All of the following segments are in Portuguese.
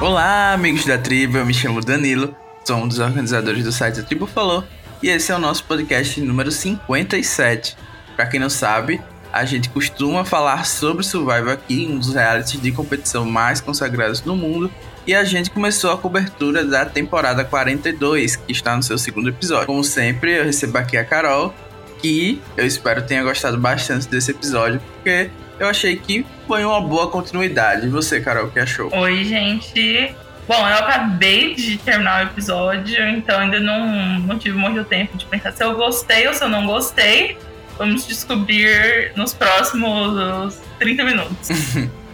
Olá, amigos da tribo, eu me chamo Danilo, sou um dos organizadores do site A Tribo Falou e esse é o nosso podcast número 57. Para quem não sabe, a gente costuma falar sobre Survival aqui, um dos realities de competição mais consagrados no mundo, e a gente começou a cobertura da temporada 42, que está no seu segundo episódio. Como sempre, eu recebo aqui a Carol, que eu espero tenha gostado bastante desse episódio, porque eu achei que foi uma boa continuidade. E você, Carol, o que achou? Oi, gente. Bom, eu acabei de terminar o episódio, então ainda não, não tive muito tempo de pensar se eu gostei ou se eu não gostei. Vamos descobrir nos próximos 30 minutos.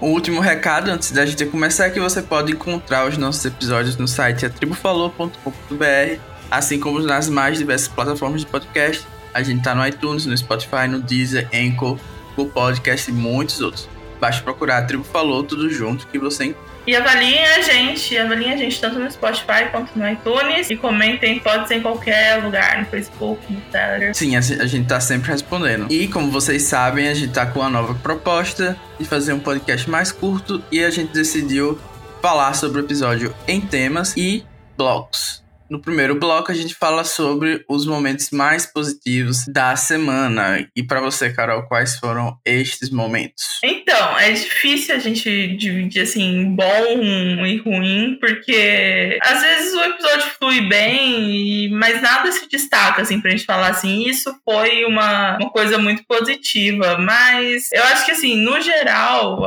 O último recado antes da gente começar é que você pode encontrar os nossos episódios no site atribufalou.com.br, assim como nas mais diversas plataformas de podcast. A gente tá no iTunes, no Spotify, no Deezer, Anchor, Google Podcast e muitos outros. Basta procurar a Tribo Falou tudo junto que você e avaliem a gente, avaliem a gente tanto no Spotify quanto no iTunes. E comentem, pode ser em qualquer lugar, no Facebook, no Telegram. Sim, a gente tá sempre respondendo. E como vocês sabem, a gente tá com uma nova proposta de fazer um podcast mais curto e a gente decidiu falar sobre o episódio em temas e blocos. No primeiro bloco, a gente fala sobre os momentos mais positivos da semana. E para você, Carol, quais foram estes momentos? Então, é difícil a gente dividir assim, bom e ruim, porque às vezes o episódio flui bem, mas nada se destaca, assim, pra gente falar assim. Isso foi uma, uma coisa muito positiva. Mas eu acho que, assim, no geral,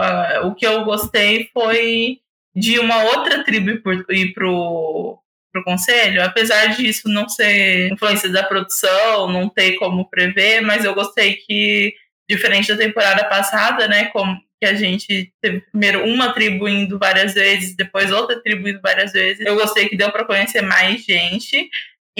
o que eu gostei foi de uma outra tribo ir pro conselho, apesar disso não ser influência da produção, não ter como prever, mas eu gostei que, diferente da temporada passada, né, como que a gente teve primeiro uma tribo indo várias vezes, depois outra tribo indo várias vezes. Eu gostei que deu para conhecer mais gente.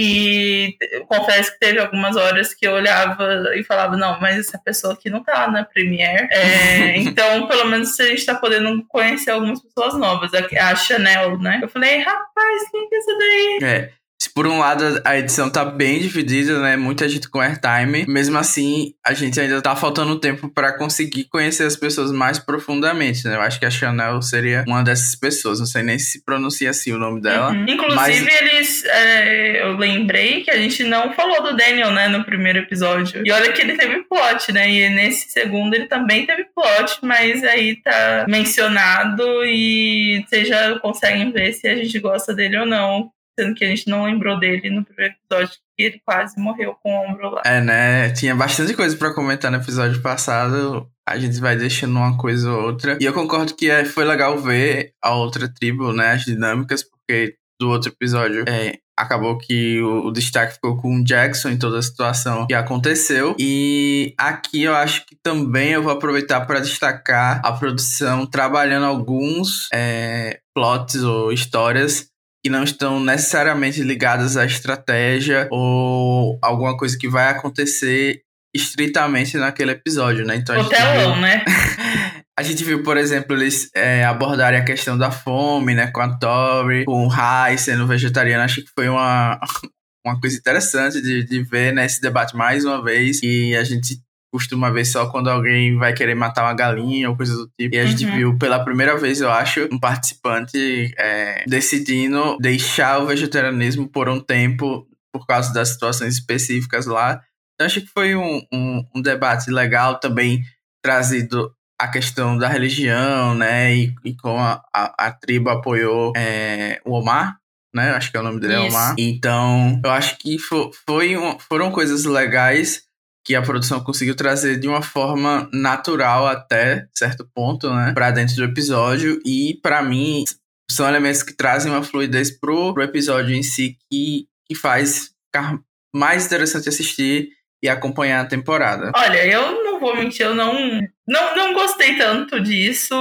E confesso que teve algumas horas que eu olhava e falava, não, mas essa pessoa aqui não tá na Premiere. É, então, pelo menos a gente tá podendo conhecer algumas pessoas novas. A Chanel, né? Eu falei, rapaz, quem que é essa daí? É por um lado, a edição tá bem dividida, né? Muita gente com airtime. Mesmo assim, a gente ainda tá faltando tempo para conseguir conhecer as pessoas mais profundamente, né? Eu acho que a Chanel seria uma dessas pessoas. Não sei nem se pronuncia assim o nome dela. Uhum. Inclusive, mas... eles. É, eu lembrei que a gente não falou do Daniel, né? No primeiro episódio. E olha que ele teve plot, né? E nesse segundo ele também teve plot, mas aí tá mencionado e vocês já conseguem ver se a gente gosta dele ou não sendo que a gente não lembrou dele no primeiro episódio, que ele quase morreu com o ombro lá. É, né? Tinha bastante coisa para comentar no episódio passado. A gente vai deixando uma coisa ou outra. E eu concordo que é, foi legal ver a outra tribo, né? As dinâmicas, porque do outro episódio é, acabou que o, destaque ficou com o Jackson em toda a situação que aconteceu. E aqui eu acho que também eu vou aproveitar para destacar a produção trabalhando alguns é, plots ou histórias que não estão necessariamente ligadas à estratégia ou alguma coisa que vai acontecer estritamente naquele episódio, né? Então a gente viu, né? a gente viu, por exemplo, eles é, abordarem a questão da fome, né? Com a Tori, com o Rai sendo vegetariano. Acho que foi uma, uma coisa interessante de, de ver né, esse debate mais uma vez. E a gente costuma ver só quando alguém vai querer matar uma galinha ou coisa do tipo. E a gente uhum. viu pela primeira vez, eu acho, um participante é, decidindo deixar o vegetarianismo por um tempo por causa das situações específicas lá. Então, acho que foi um, um, um debate legal também trazido a questão da religião, né? E, e como a, a, a tribo apoiou é, o Omar, né? Acho que é o nome dele é Omar. Então, eu acho que foi, foi um, foram coisas legais que a produção conseguiu trazer de uma forma natural até certo ponto, né, para dentro do episódio e para mim são elementos que trazem uma fluidez pro, pro episódio em si que, que faz ficar mais interessante assistir e acompanhar a temporada. Olha, eu não vou mentir, eu não não, não gostei tanto disso,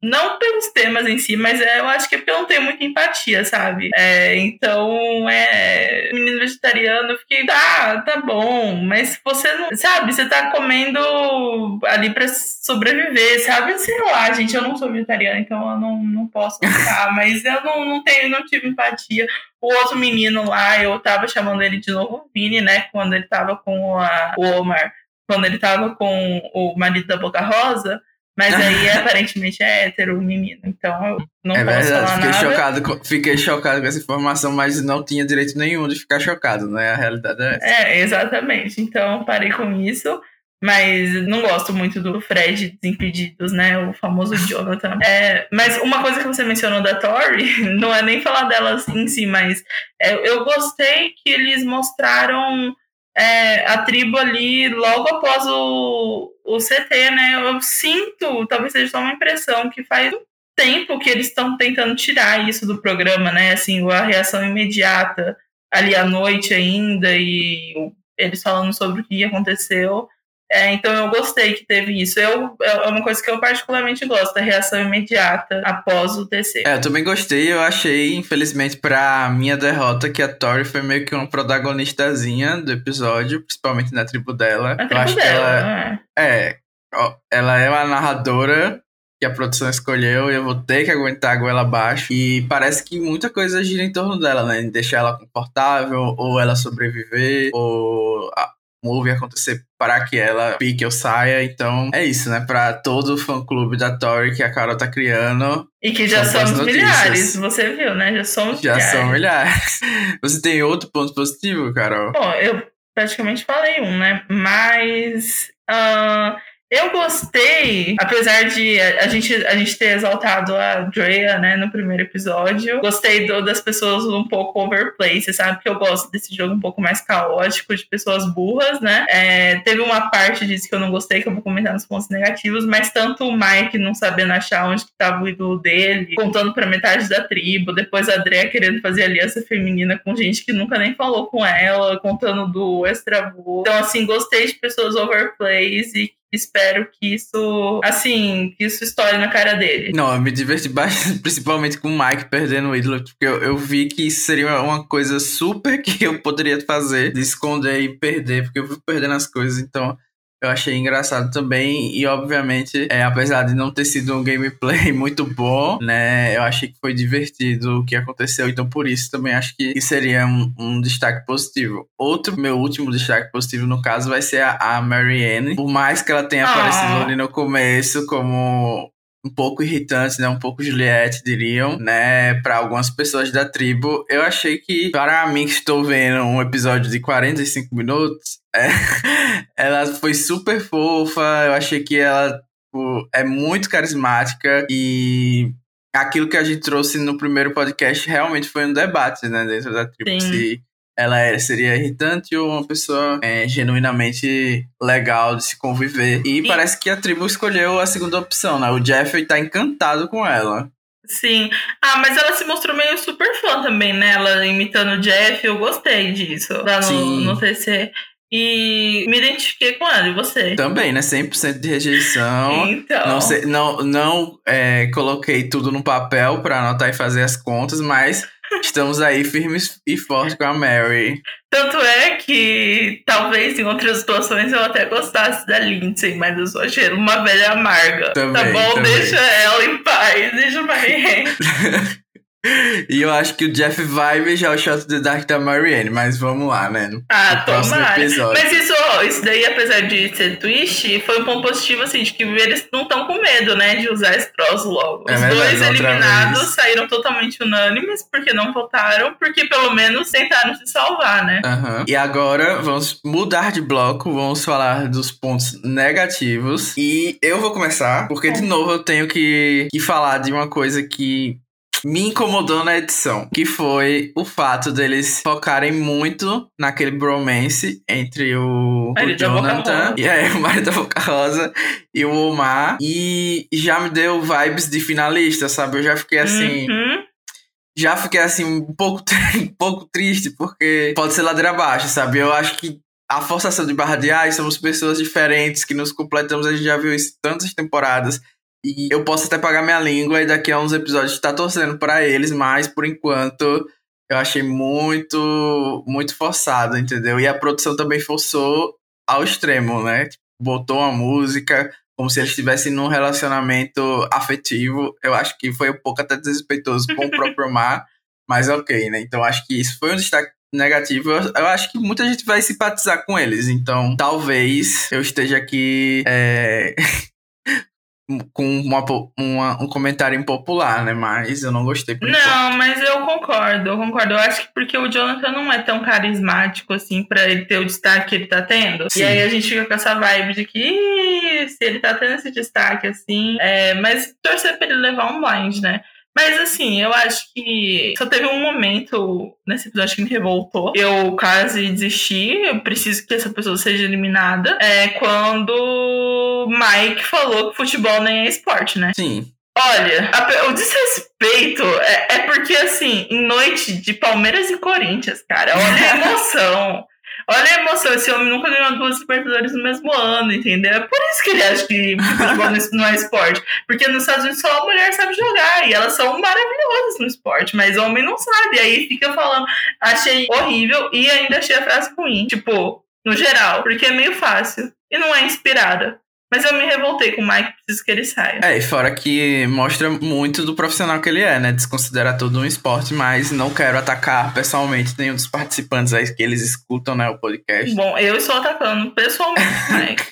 não pelos temas em si, mas é, eu acho que é porque eu não tenho muita empatia, sabe? É, então, é. Menino vegetariano, eu fiquei, ah, tá bom, mas você não. Sabe, você tá comendo ali pra sobreviver, sabe? Sei lá, gente, eu não sou vegetariana, então eu não, não posso ficar, mas eu não, não tenho, não tive empatia. O outro menino lá, eu tava chamando ele de novo Vini, né? Quando ele tava com a, o Omar quando ele tava com o marido da Boca Rosa, Mas aí, aparentemente, é hétero o menino. Então, eu não é posso verdade, falar fiquei nada. chocado, com- fiquei chocado com essa informação, mas não tinha direito nenhum de ficar chocado, né? A realidade é essa. É, exatamente. Então, parei com isso. Mas não gosto muito do Fred Desimpedidos, né? O famoso Jonathan. É, mas uma coisa que você mencionou da Tori, não é nem falar delas em si, mas é, eu gostei que eles mostraram é, a tribo ali logo após o, o CT, né? Eu sinto, talvez seja só uma impressão, que faz um tempo que eles estão tentando tirar isso do programa, né? Assim, a reação imediata ali à noite ainda e eles falando sobre o que aconteceu. É, então eu gostei que teve isso. Eu, é uma coisa que eu particularmente gosto, a reação imediata após o TC. É, eu também gostei, eu achei, infelizmente, pra minha derrota, que a Tori foi meio que uma protagonistazinha do episódio, principalmente na tribo dela. A eu tribo acho que dela, ela né? é. ó, Ela é uma narradora que a produção escolheu e eu vou ter que aguentar a goela abaixo. E parece que muita coisa gira em torno dela, né? Deixar ela confortável, ou ela sobreviver, ou movie acontecer para que ela pique ou saia. Então é isso, né? Pra todo o fã-clube da Tori que a Carol tá criando, E que já somos milhares, você viu, né? Já somos já milhares. são milhares. Você tem outro ponto positivo, Carol? Bom, eu praticamente falei um, né? Mas ah, eu gostei, apesar de a, gente, a gente ter exaltado a Drea, né, no primeiro episódio. Gostei do- das pessoas um pouco overplay, você sabe que eu gosto desse jogo um pouco mais caótico, de pessoas burras, né? É, teve uma parte disso que eu não gostei, que eu vou comentar nos pontos negativos, mas tanto o Mike não sabendo achar onde que tava o ídolo dele, contando pra metade da tribo, depois a Drea querendo fazer aliança feminina com gente que nunca nem falou com ela, contando do extravoo. Então, assim, gostei de pessoas overplays e espero que isso, assim, que isso estoure na cara dele. Não, eu me diverti bastante, principalmente com o Mike perdendo o ídolo, porque eu, eu vi que isso seria uma coisa super que eu poderia fazer, de esconder e perder, porque eu fui perdendo as coisas, então eu achei engraçado também, e obviamente, é, apesar de não ter sido um gameplay muito bom, né, eu achei que foi divertido o que aconteceu, então por isso também acho que seria um, um destaque positivo. Outro, meu último destaque positivo, no caso, vai ser a, a Marianne, por mais que ela tenha Ah. aparecido ali no começo como um pouco irritante, né? Um pouco Juliette, diriam, né? Para algumas pessoas da tribo. Eu achei que, para mim que estou vendo um episódio de 45 minutos, é, ela foi super fofa. Eu achei que ela tipo, é muito carismática e aquilo que a gente trouxe no primeiro podcast realmente foi um debate, né? Dentro da tribo. Sim. Se ela é- seria irritante ou uma pessoa é, genuinamente legal de se conviver. E, parece que a tribo escolheu a segunda opção, né? O Jeffrey tá encantado com ela. Sim. Ah, mas ela se mostrou meio super fã também, né? Ela imitando o Jeff, eu gostei disso lá no, Sim. no TC. E me identifiquei com ela, e você? Também, né? 100% de rejeição. Então. Não, sei, não, não é, coloquei tudo no papel pra anotar e fazer as contas, mas estamos aí firmes e fortes com a Mary. Tanto é que talvez em outras situações eu até gostasse da Lindsay, mas eu só achei uma velha amarga. tá Também, bom? também. Deixa ela em paz, deixa a Marianne. E eu acho que o Jeff vai beijar o shot de Dark da Marianne, mas vamos lá, né? No Ah, próximo tomara. Mas isso, isso daí, apesar de ser twist, foi um ponto positivo, assim, de que eles não estão com medo, né, de usar esse troço logo. É Os verdade, dois eliminados vez. saíram totalmente unânimes, porque não votaram, porque pelo menos tentaram se salvar, né? Aham. E agora vamos mudar de bloco, vamos falar dos pontos negativos. E eu vou começar, porque de novo eu tenho que, que falar de uma coisa que me incomodou na edição, que foi o fato deles focarem muito naquele bromance entre o, o Marido da Boca Jonathan e aí, o marido da Boca Rosa e o Omar e já me deu vibes de finalista, sabe? Eu já fiquei assim, Uhum. já fiquei assim um pouco, um pouco triste, porque pode ser ladeira abaixo, sabe? Eu acho que a forçação de barra de ai, somos pessoas diferentes que nos completamos, a gente já viu isso tantas temporadas. E eu posso até pagar minha língua e daqui a uns episódios estar torcendo pra eles, mas por enquanto eu achei muito, muito forçado, entendeu? E a produção também forçou ao extremo, né? Botou uma música como se eles estivessem num relacionamento afetivo. Eu acho que foi um pouco até desrespeitoso com o próprio Mar, mas ok, né? Então acho que isso foi um destaque negativo. Eu, eu acho que muita gente vai simpatizar com eles, então talvez eu esteja aqui é, com uma, uma, um comentário impopular, né? Mas eu não gostei. Por não, enquanto. mas eu concordo, eu concordo. Eu acho que porque o Jonathan não é tão carismático assim para ele ter o destaque que ele tá tendo. Sim. E aí a gente fica com essa vibe de que se ele tá tendo esse destaque assim, é, mas torcer pra ele levar um blind, né? Mas assim, eu acho que só teve um momento nesse episódio que me revoltou. Eu quase desisti, eu preciso que essa pessoa seja eliminada. É quando Mike falou que futebol nem é esporte, né? Sim. Olha, a, o desrespeito é, é, porque, assim, em noite de Palmeiras e Corinthians, cara, olha a emoção. Olha a emoção, esse homem nunca ganhou duas Libertadores no mesmo ano, entendeu? É por isso que ele acha que futebol não é esporte. Porque nos Estados Unidos só a mulher sabe jogar e elas são maravilhosas no esporte, mas o homem não sabe. Aí fica falando, achei horrível e ainda achei a frase ruim. Tipo, no geral, porque é meio fácil e não é inspirada. Mas eu me revoltei com o Mike, preciso que ele saia. É, e fora que mostra muito do profissional que ele é, né? Desconsidera tudo um esporte, mas não quero atacar pessoalmente nenhum dos participantes aí que eles escutam, né, o podcast. Bom, eu estou atacando pessoalmente, Mike.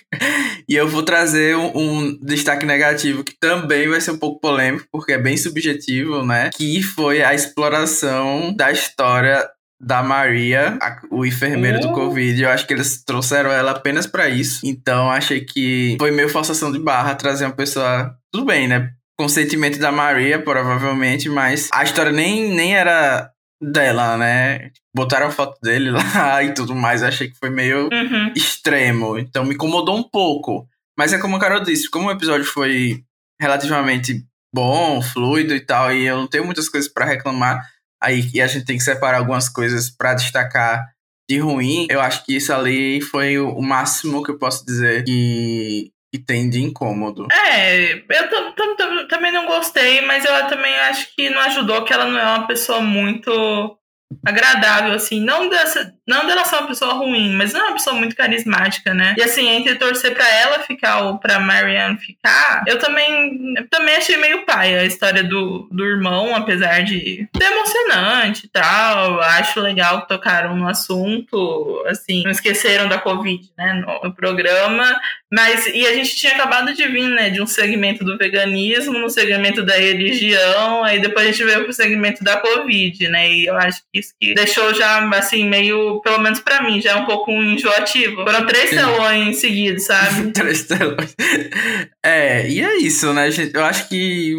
e eu vou trazer um, um, destaque negativo que também vai ser um pouco polêmico, porque é bem subjetivo, né? Que foi a exploração da história da Maria, a, o enfermeiro do uh. Covid. Eu acho que eles trouxeram ela apenas para isso. Então achei que foi meio forçação de barra trazer uma pessoa. Tudo bem, né? Consentimento da Maria, provavelmente, mas a história nem, nem era dela, né? Botaram foto dele lá e tudo mais. Eu achei que foi meio uhum. extremo. Então me incomodou um pouco. Mas é como o Carol disse, como o episódio foi relativamente bom, fluido e tal, e eu não tenho muitas coisas para reclamar, aí e a gente tem que separar algumas coisas para destacar de ruim, eu acho que isso ali foi o máximo que eu posso dizer que, que tem de incômodo. É, eu também não gostei, mas eu também acho que não ajudou que ela não é uma pessoa muito agradável, assim, não dessa, não dela ser uma pessoa ruim, mas não é uma pessoa muito carismática, né? E assim, entre torcer para ela ficar ou pra Marianne ficar, eu também, eu também achei meio pai a história do, do irmão, apesar de ser emocionante e tal. Acho legal que tocaram no assunto, assim, não esqueceram da Covid, né, no, no programa. Mas, e a gente tinha acabado de vir, né, de um segmento do veganismo, no segmento da religião, aí depois a gente veio pro segmento da Covid, né, e eu acho que isso que deixou já, assim, meio, pelo menos para mim, já é um pouco enjoativo. Foram três telões seguidos, sabe? três telões. É, e é isso, né, gente? Eu acho que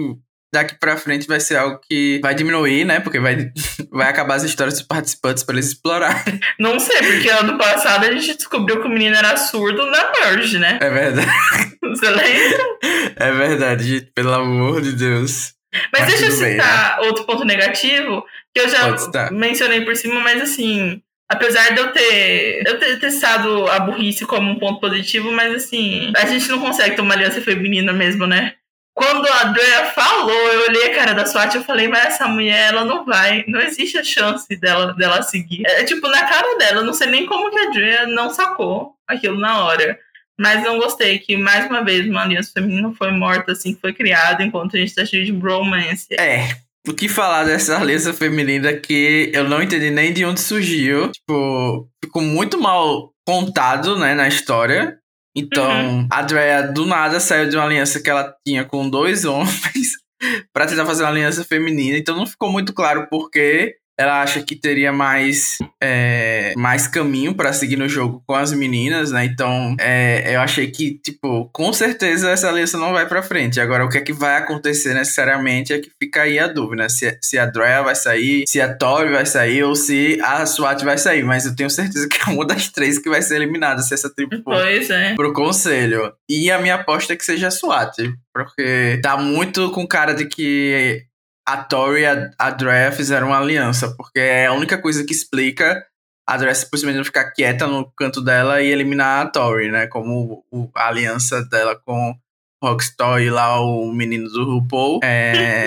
daqui pra frente vai ser algo que vai diminuir, né? Porque vai, vai acabar as histórias dos participantes pra eles explorarem. Não sei, porque ano passado a gente descobriu que o menino era surdo na Merge, né? É verdade. Você lembra? É verdade, gente, pelo amor de Deus. Mas, mas deixa eu citar né? outro ponto negativo, que eu já mencionei por cima, mas assim, apesar de eu ter, eu ter testado a burrice como um ponto positivo, mas assim, a gente não consegue tomar aliança feminina mesmo, né? Quando a Andrea falou, eu olhei a cara da SWAT e falei, mas essa mulher, ela não vai, não existe a chance dela, dela seguir. É tipo, na cara dela, eu não sei nem como que a Andrea não sacou aquilo na hora. Mas não gostei que, mais uma vez, uma aliança feminina foi morta, assim, que foi criada, enquanto a gente tá cheio de bromance. É, o que falar dessa aliança feminina que eu não entendi nem de onde surgiu. Tipo, ficou muito mal contado, né, na história. Então, uhum. a Drea do nada saiu de uma aliança que ela tinha com dois homens para tentar fazer uma aliança feminina. Então, não ficou muito claro por que ela acha que teria mais, é, mais caminho para seguir no jogo com as meninas, né? Então, é, eu achei que, tipo, com certeza essa aliança não vai para frente. Agora, o que é que vai acontecer necessariamente é que fica aí a dúvida, se, se a Drea vai sair, se a Tori vai sair ou se a SWAT vai sair. Mas eu tenho certeza que é uma das três que vai ser eliminada se essa tribo for pois é. pro conselho. E a minha aposta é que seja a SWAT, porque tá muito com cara de que a Tori e a, a Drea fizeram uma aliança, porque é a única coisa que explica a Drea simplesmente ficar quieta no canto dela e eliminar a Tori, né? Como o, a aliança dela com Rockstar e lá o menino do RuPaul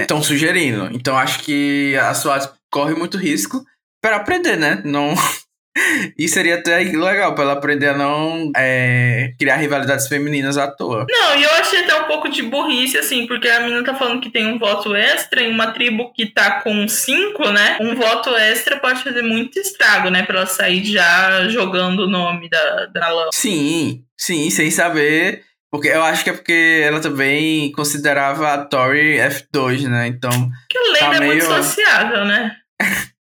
estão é, sugerindo. Então acho que a SWAT corre muito risco para aprender, né? Não e seria até legal pra ela aprender a não é, criar rivalidades femininas à toa. Não, e eu achei até um pouco de burrice, assim, porque a menina tá falando que tem um voto extra em uma tribo que tá com cinco, né? Um voto extra pode fazer muito estrago, né? Pra ela sair já jogando o nome da, da lã. Sim, sim, sem saber Porque eu acho que é porque ela também considerava a Tori F2, né? Então. Que lenda tá é meio... muito sociável, né?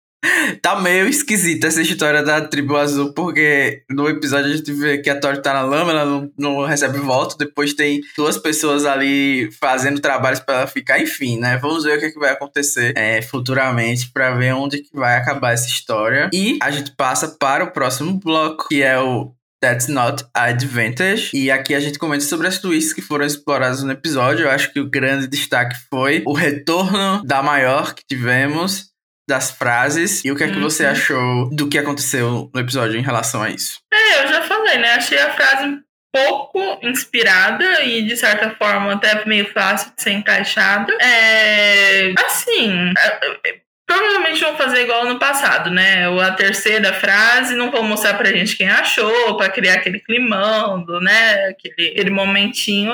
tá meio esquisita essa história da tribo azul, porque no episódio a gente vê que a Tori tá na lama, ela não, não recebe voto, depois tem duas pessoas ali fazendo trabalhos para ela ficar, enfim, né? Vamos ver o que, é que vai acontecer é, futuramente para ver onde que vai acabar essa história. E a gente passa para o próximo bloco, que é o That's Not Advantage. E aqui a gente comenta sobre as twists que foram exploradas no episódio. Eu acho que o grande destaque foi o retorno da maior que tivemos das frases e o que é que você uhum. achou do que aconteceu no episódio em relação a isso? É, eu já falei, né? Achei a frase pouco inspirada e de certa forma até meio fácil de ser encaixada. É, assim, é, é, provavelmente vão fazer igual no passado, né? A terceira frase não vão mostrar pra gente quem achou, para criar aquele climão, né? Aquele, aquele momentinho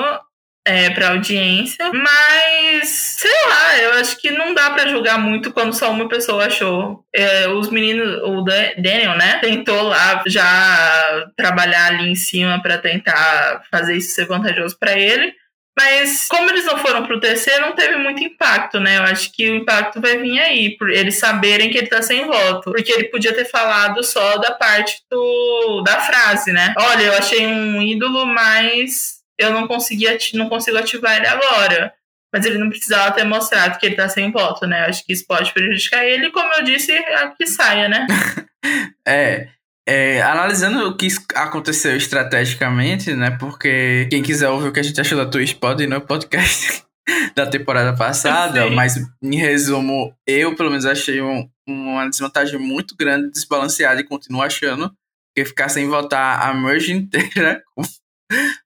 é, para audiência, mas sei lá, eu acho que não dá para julgar muito quando só uma pessoa achou. É, os meninos, o Daniel, né, tentou lá já trabalhar ali em cima para tentar fazer isso ser vantajoso para ele. Mas como eles não foram pro terceiro, não teve muito impacto, né? Eu acho que o impacto vai vir aí, por eles saberem que ele tá sem voto. Porque ele podia ter falado só da parte do, da frase, né? Olha, eu achei um ídolo, mas eu não conseguia, não consigo ativar ele agora. Mas ele não precisava ter mostrado que ele tá sem voto, né? Acho que isso pode prejudicar ele, como eu disse, é que saia, né? é, é, analisando o que aconteceu estrategicamente, né? Porque quem quiser ouvir o que a gente achou da Twitch pode ir no podcast da temporada passada, mas em resumo, eu pelo menos achei um, uma desvantagem muito grande, desbalanceada e continuo achando que ficar sem votar a merge inteira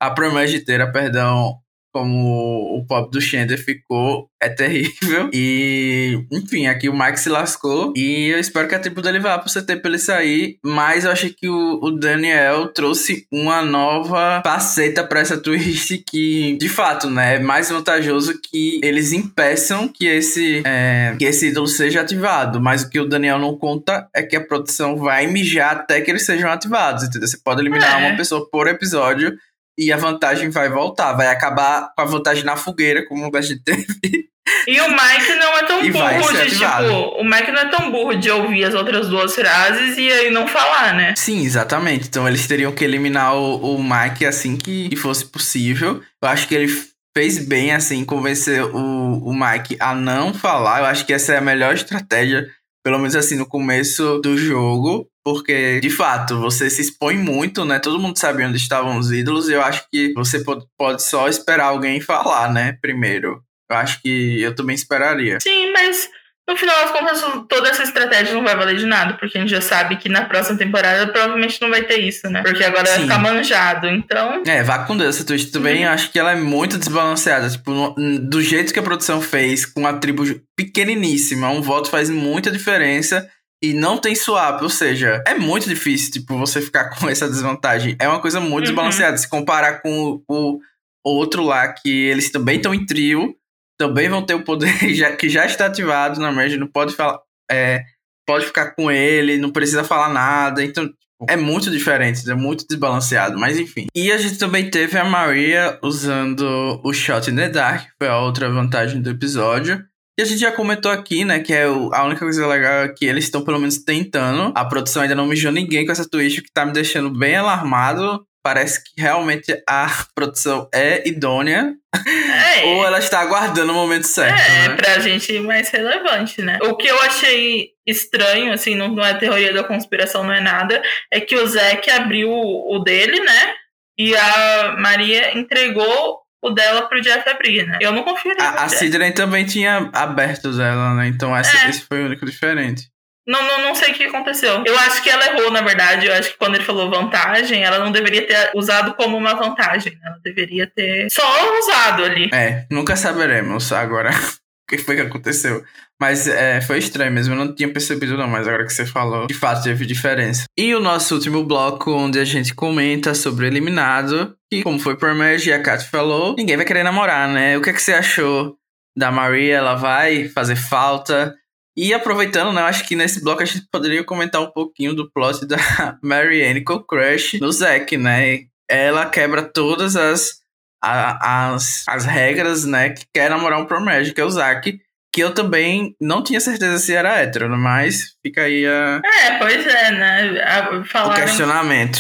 a Promage inteira, perdão, como o pop do Xander ficou, é terrível. E, enfim, aqui o Mike se lascou. E eu espero que a tribo dele vá pro CT pra ele sair. Mas eu achei que o, o Daniel trouxe uma nova faceta para essa twist que, de fato, né, é mais vantajoso que eles impeçam que esse, é, que esse ídolo seja ativado. Mas o que o Daniel não conta é que a produção vai mijar até que eles sejam ativados, entendeu? Você pode eliminar é. uma pessoa por episódio e a vantagem vai voltar, vai acabar com a vantagem na fogueira, como a gente teve. E o Mike não é tão e burro de, tipo, o Mike não é tão burro de ouvir as outras duas frases e aí não falar, né? Sim, exatamente. Então eles teriam que eliminar o, o Mike assim que fosse possível. Eu acho que ele fez bem, assim, convencer o, o Mike a não falar. Eu acho que essa é a melhor estratégia, pelo menos assim, no começo do jogo. Porque, de fato, você se expõe muito, né? Todo mundo sabe onde estavam os ídolos, e eu acho que você pode só esperar alguém falar, né? Primeiro. Eu acho que eu também esperaria. Sim, mas no final das contas, toda essa estratégia não vai valer de nada, porque a gente já sabe que na próxima temporada provavelmente não vai ter isso, né? Porque agora Sim. vai ficar manjado, então. É, vá com Deus. Essa twist também uhum. acho que ela é muito desbalanceada. Tipo, no, do jeito que a produção fez, com a tribo pequeniníssima, um voto faz muita diferença e não tem swap, ou seja, é muito difícil, tipo, você ficar com essa desvantagem. É uma coisa muito uhum. desbalanceada. Se comparar com o, o outro lá, que eles também estão em trio, também vão ter o poder já, que já está ativado na merge, não pode falar. É, pode ficar com ele, não precisa falar nada. Então, é muito diferente, é muito desbalanceado, mas enfim. E a gente também teve a Maria usando o Shot in the Dark, que foi a outra vantagem do episódio. E a gente já comentou aqui, né, que é o, a única coisa legal é que eles estão pelo menos tentando. A produção ainda não mijou ninguém com essa twist, que tá me deixando bem alarmado. Parece que realmente a produção é idônea. É. ou ela está aguardando o momento certo. É, né? pra gente mais relevante, né? O que eu achei estranho, assim, não, não é teoria da conspiração, não é nada, é que o Zack abriu o dele, né? E a Maria entregou o dela pro Jeff abrir, né? Eu não confio A, a Sidney também tinha aberto dela, né? Então esse, é. esse foi o único diferente. Não, não, não sei o que aconteceu. Eu acho que ela errou, na verdade. Eu acho que quando ele falou vantagem, ela não deveria ter usado como uma vantagem. Ela deveria ter só usado ali. É, nunca saberemos agora o que foi que aconteceu. Mas é, foi estranho mesmo, eu não tinha percebido não, mas agora que você falou, de fato teve diferença. E o nosso último bloco, onde a gente comenta sobre eliminado, que como foi por Merge e a Kat falou, ninguém vai querer namorar, né? O que, é que você achou da Maria? Ela vai fazer falta? E aproveitando, né, acho que nesse bloco a gente poderia comentar um pouquinho do plot da Marianne com Crush no Zack, né? Ela quebra todas as a, as, as regras, né, que quer namorar um Pro-Magic, que é o Zack. Que eu também não tinha certeza se era hétero, mas fica aí a, É, pois é, né? A- o Falaram, questionamento.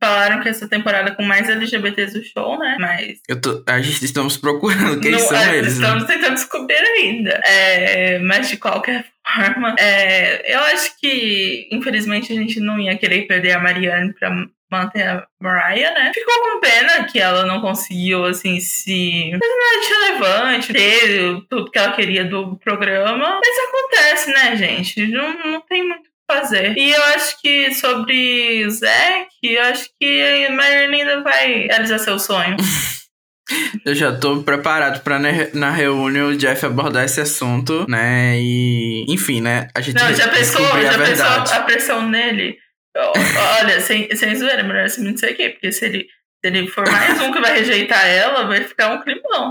falaram que essa temporada com mais LGBTs do show, né? Mas. Eu tô, a gente estamos procurando quem não- são é, eles, né? Estamos tentando descobrir ainda. É, mas de qualquer forma, é, eu acho que, infelizmente, a gente não ia querer perder a Marianne pra manter a Mariah, né? Ficou com pena que ela não conseguiu, assim, se fazer nada relevante, ter tudo que ela queria do programa. Mas acontece, né, gente? Não, não tem muito o que fazer. E eu acho que sobre o Zack, eu acho que a Marianne ainda vai realizar seu sonho. Eu já tô preparado pra ne- na reunião o Jeff abordar esse assunto, né? E, enfim, né? A gente Não, já pensou, já pensou a pressão nele? Olha, sem, sem zoeira, melhor assim não sei o quê, porque se ele, se ele for mais um que vai rejeitar ela, vai ficar um climão.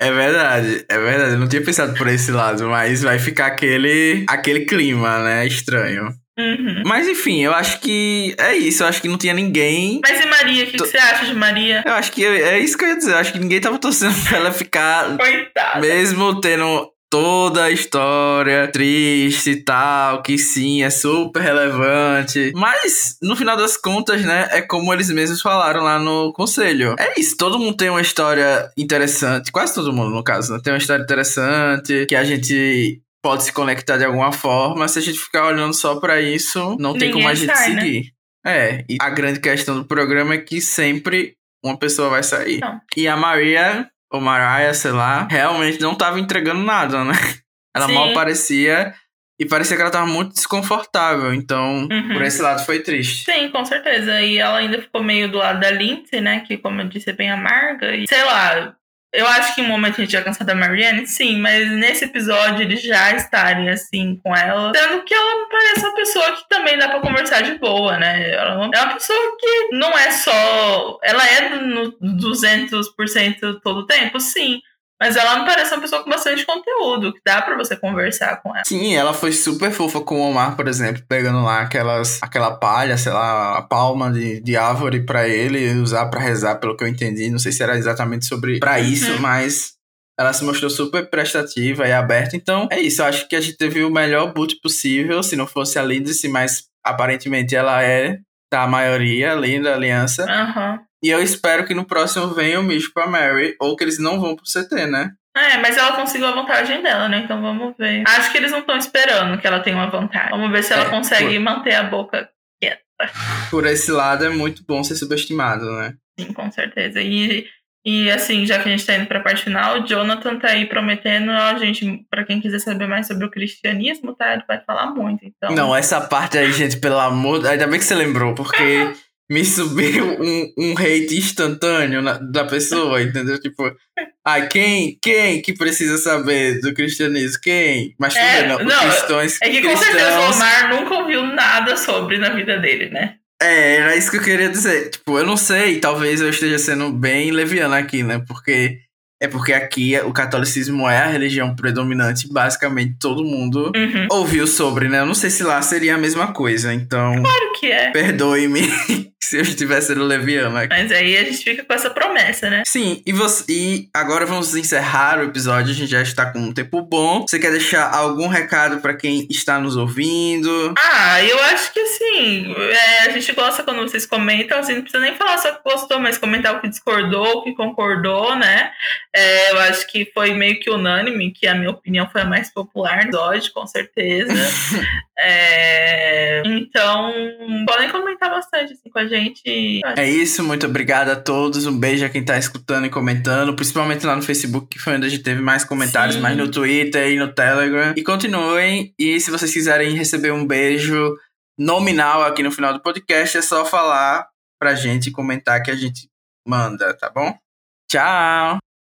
É verdade, é verdade. Eu não tinha pensado por esse lado, mas vai ficar aquele, aquele clima, né? Estranho. Uhum. Mas enfim, eu acho que é isso. Eu acho que não tinha ninguém. Mas e Maria, o que, que você acha de Maria? Eu acho que é isso que eu ia dizer. Eu acho que ninguém tava torcendo pra ela ficar Coitada. Mesmo tendo toda a história triste e tal, que sim, é super relevante. Mas, no final das contas, né, é como eles mesmos falaram lá no conselho. É isso, todo mundo tem uma história interessante, quase todo mundo, no caso, né, tem uma história interessante, que a gente pode se conectar de alguma forma. Se a gente ficar olhando só pra isso, não tem Ninguém como a gente sai, né? seguir. É, e a grande questão do programa é que sempre uma pessoa vai sair. Não. E a Maria, ou Mariah, sei lá, realmente não tava entregando nada, né? Ela Sim. mal aparecia e parecia que ela tava muito desconfortável. Então, Uhum. por esse lado foi triste. Sim, com certeza. E ela ainda ficou meio do lado da Lindsay, né? Que, como eu disse, é bem amarga. E, sei lá, eu acho que em um momento a gente ia cansar da Marianne, sim, mas nesse episódio eles já estarem assim com ela. Sendo que ela parece uma pessoa que também dá pra conversar de boa, né? Ela é uma pessoa que não é só. Ela é no 200% todo o tempo, sim. Mas ela me parece uma pessoa com bastante conteúdo, que dá pra você conversar com ela. Sim, ela foi super fofa com o Omar, por exemplo, pegando lá aquelas, aquela palha, sei lá, a palma de, de árvore pra ele usar pra rezar, pelo que eu entendi. Não sei se era exatamente sobre pra isso, Uhum. mas ela se mostrou super prestativa e aberta. Então, é isso. Eu acho que a gente teve o melhor boot possível, se não fosse a Lindsay, mas aparentemente ela é da maioria ali da aliança. Aham. E eu espero que no próximo venha o Micho pra Mary, ou que eles não vão pro CT, né? É, mas ela conseguiu a vantagem dela, né? Então vamos ver. Acho que eles não estão esperando que ela tenha uma vantagem. Vamos ver se ela É, consegue manter a boca Por esse lado é muito bom ser subestimado, né? sim, com certeza. E, e assim, já que a gente tá indo pra parte final, o Jonathan tá aí prometendo, ó, gente, pra quem quiser saber mais sobre o cristianismo, tá? Ele vai falar muito. Então. Não, essa parte aí, gente, pelo amor. Ainda bem que você lembrou, porque me subiu um, um hate instantâneo na- da pessoa, entendeu? Tipo, ai, quem, quem que precisa saber do cristianismo? Quem? Mas tudo É, não, não, cristãos. É que com certeza o cristãos. Omar nunca ouviu nada sobre na vida dele, né? É, era isso que eu queria dizer. Tipo, eu não sei, talvez eu esteja sendo bem leviano aqui, né? Porque é porque aqui o catolicismo é a religião predominante, basicamente todo mundo Uhum. ouviu sobre, né? Eu não sei se lá seria a mesma coisa, então Claro que é. perdoe-me se eu estivesse sendo leviano aqui. Mas aí a gente fica com essa promessa, né? Sim, e, você, e agora vamos encerrar o episódio, a gente já está com um tempo bom. Você quer deixar algum recado para quem está nos ouvindo? Ah, eu acho que assim, é, a gente gosta quando vocês comentam, assim, não precisa nem falar só que gostou, mas comentar o que discordou, o que concordou, né? É, eu acho que foi meio que unânime, que a minha opinião foi a mais popular no episódio, com certeza. É, então, podem comentar bastante assim, com a gente. É isso, muito obrigado a todos. Um beijo a quem tá escutando e comentando, principalmente lá no Facebook, que foi onde a gente teve mais comentários, Sim. mais no Twitter e no Telegram. E continuem. E se vocês quiserem receber um beijo nominal aqui no final do podcast, é só falar pra gente e comentar que a gente manda, tá bom? Tchau!